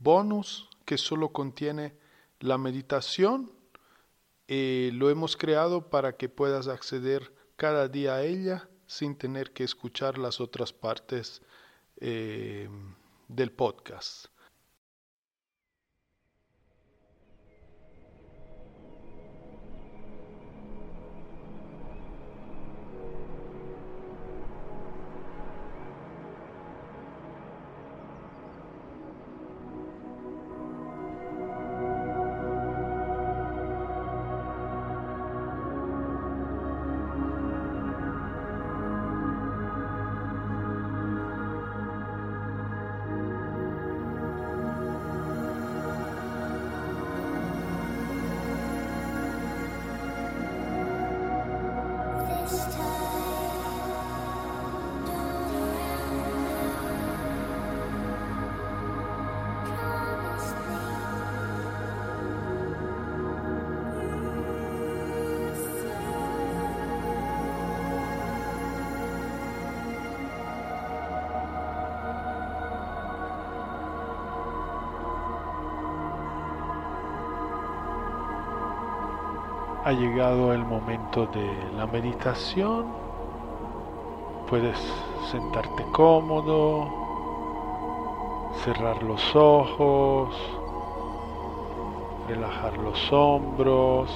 bonus que solo contiene la meditación y lo hemos creado para que puedas acceder cada día a ella sin tener que escuchar las otras partes eh, del podcast. Ha llegado el momento de la meditación. Puedes sentarte cómodo, cerrar los ojos, relajar los hombros.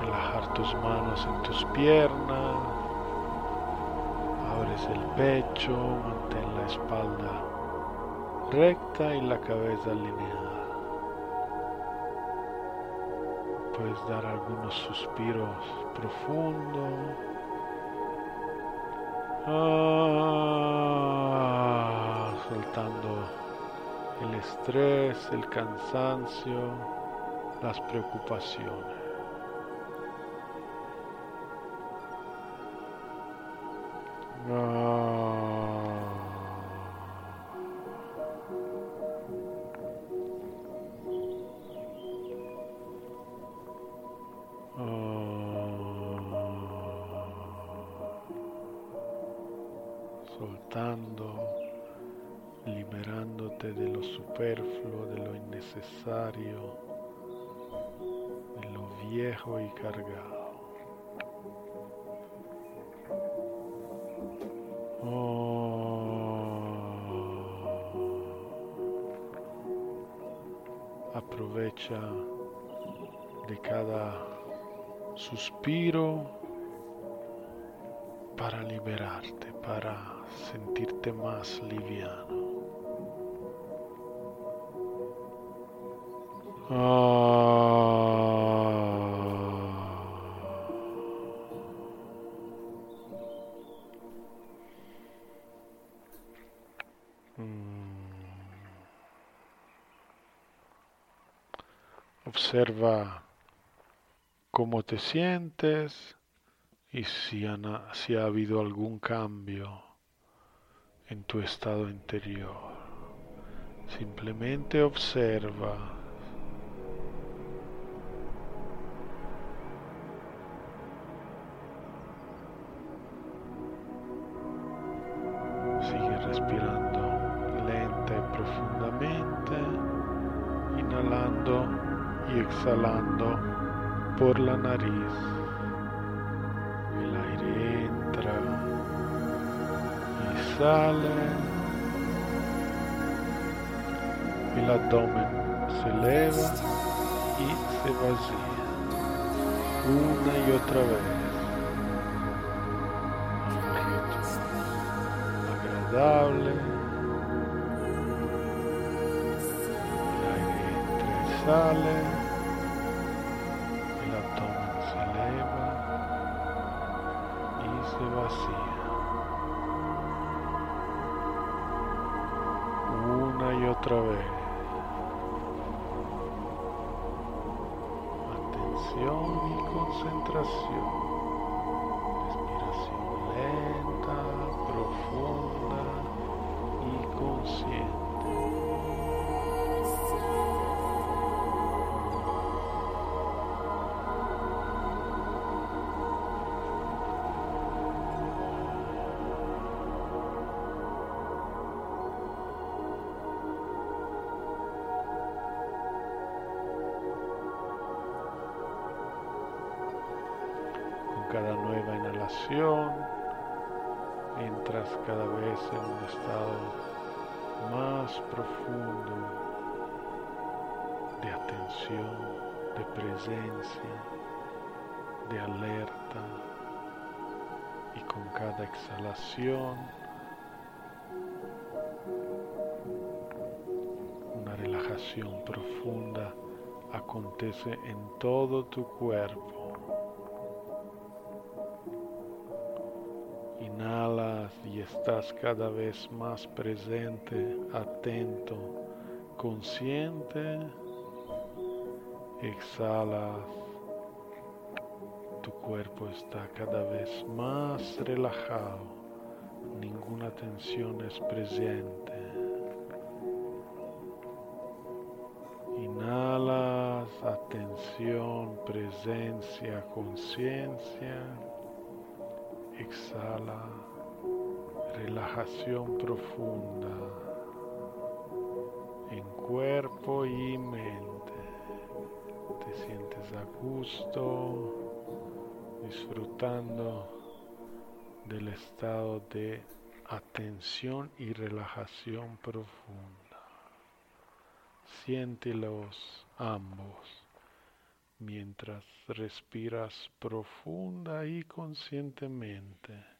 Relajar tus manos en tus piernas. Abres el pecho, mantén la espalda recta y la cabeza alineada. Puedes dar algunos suspiros profundos. Ah, soltando el estrés, el cansancio, las preocupaciones. soltando, De cada suspiro para liberarte, para sentirte más liviano. Observa cómo te sientes y si, ha habido algún cambio en tu estado interior. Simplemente observa. Exhalando por la nariz. El aire entra y sale. El abdomen se eleva y se vacía una y otra vez. Agradable. El otra vez. Atención y concentración. Cada nueva inhalación entras cada vez en un estado más profundo de atención, de presencia, de alerta y con cada exhalación una relajación profunda acontece en todo tu cuerpo. Estás cada vez más presente, atento, consciente. Exhalas. Tu cuerpo está cada vez más relajado. Ninguna tensión es presente. Inhalas, atención, presencia, conciencia. Exhala, relajación profunda en cuerpo y mente. Te sientes a gusto, disfrutando del estado de atención y relajación profunda. Siéntelos ambos mientras respiras profunda y conscientemente.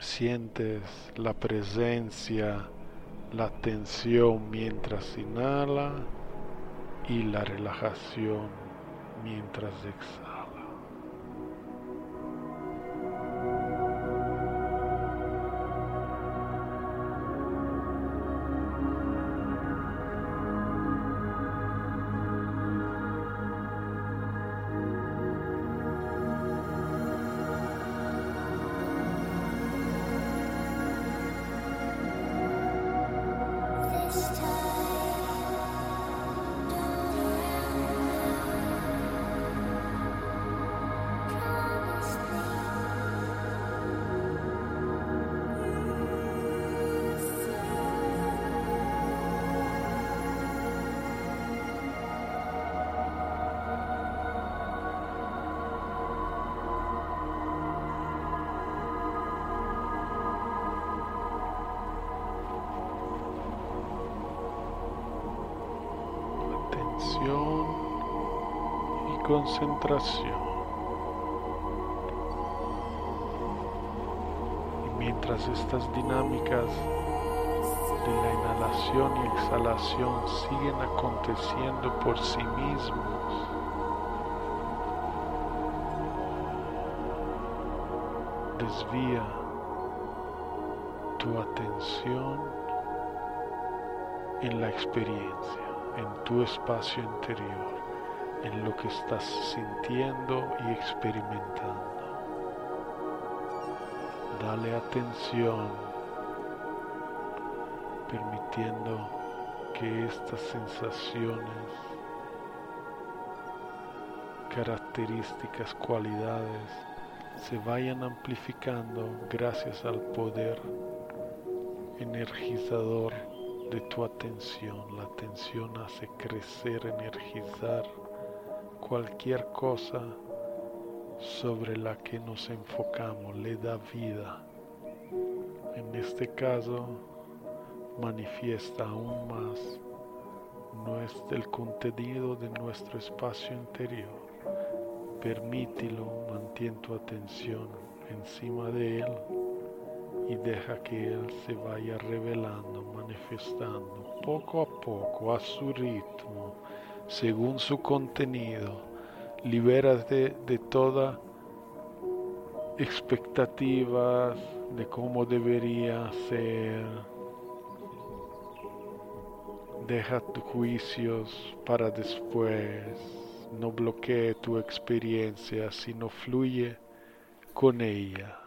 Sientes la presencia, la tensión mientras inhala y la relajación mientras exhala. Concentración. Y mientras estas dinámicas de la inhalación y exhalación siguen aconteciendo por sí mismos, desvía tu atención en la experiencia en tu espacio interior, en lo que estás sintiendo y experimentando. Dale atención, permitiendo que estas sensaciones, características, cualidades se vayan amplificando gracias al poder energizador de tu atención. La atención hace crecer, energizar cualquier cosa sobre la que nos enfocamos, le da vida. En este caso, manifiesta aún más el contenido de nuestro espacio interior. Permítelo, mantén tu atención encima de él y deja que él se vaya revelando, manifestando poco a poco, a su ritmo, según su contenido. Libérate de toda expectativas de cómo debería ser. Deja tus juicios para después. No bloquee tu experiencia, sino fluye con ella.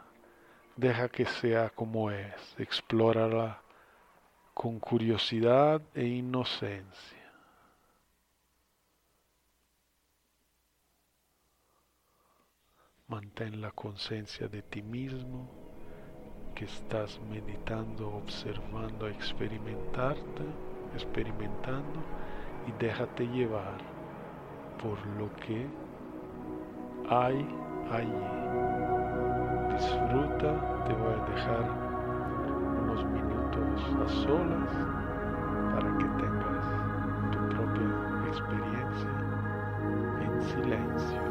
Deja que sea como es. Explórala con curiosidad e inocencia. Mantén la conciencia de ti mismo que estás meditando, observando, experimentarte, experimentando y déjate llevar por lo que hay allí. Disfruta, te voy a dejar unos minutos a solas para que tengas tu propia experiencia en silencio.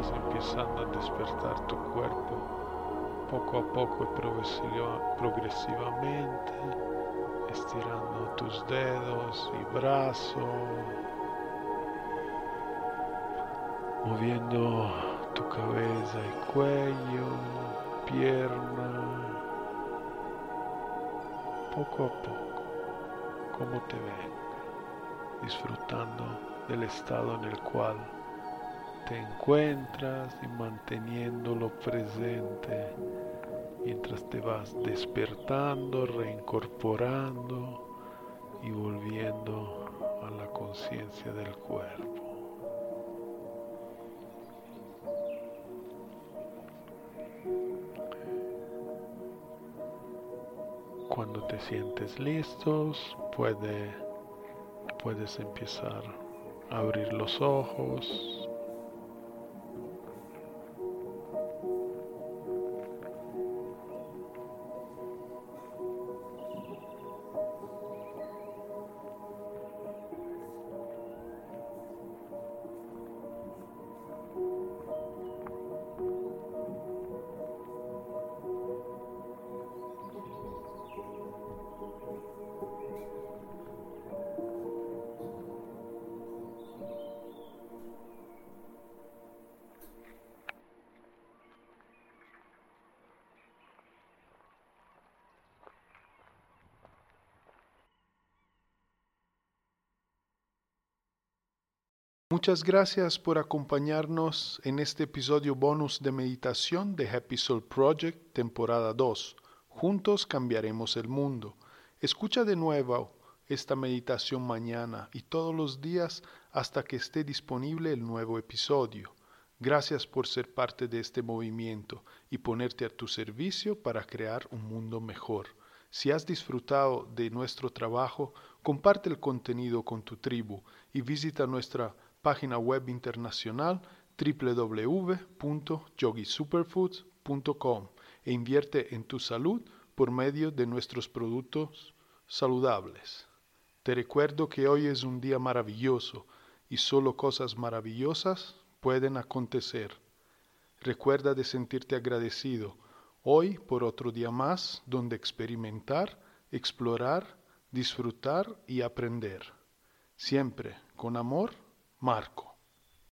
Vas empezando a despertar tu cuerpo poco a poco y progresivamente, estirando tus dedos y brazos, moviendo tu cabeza y cuello, pierna, poco a poco, como te ven, disfrutando del estado en el cual encuentras y manteniéndolo presente mientras te vas despertando, reincorporando y volviendo a la conciencia del cuerpo. Cuando te sientes listos, puede, puedes empezar a abrir los ojos, Muchas gracias por acompañarnos en este episodio bonus de meditación de Happy Soul Project, temporada 2. Juntos cambiaremos el mundo. Escucha de nuevo esta meditación mañana y todos los días hasta que esté disponible el nuevo episodio. Gracias por ser parte de este movimiento y ponerte a tu servicio para crear un mundo mejor. Si has disfrutado de nuestro trabajo, comparte el contenido con tu tribu y visita nuestra página web internacional www.yogisuperfoods.com e invierte en tu salud por medio de nuestros productos saludables. Te recuerdo que hoy es un día maravilloso y solo cosas maravillosas pueden acontecer. Recuerda de sentirte agradecido hoy por otro día más donde experimentar, explorar, disfrutar y aprender. Siempre con amor Marco.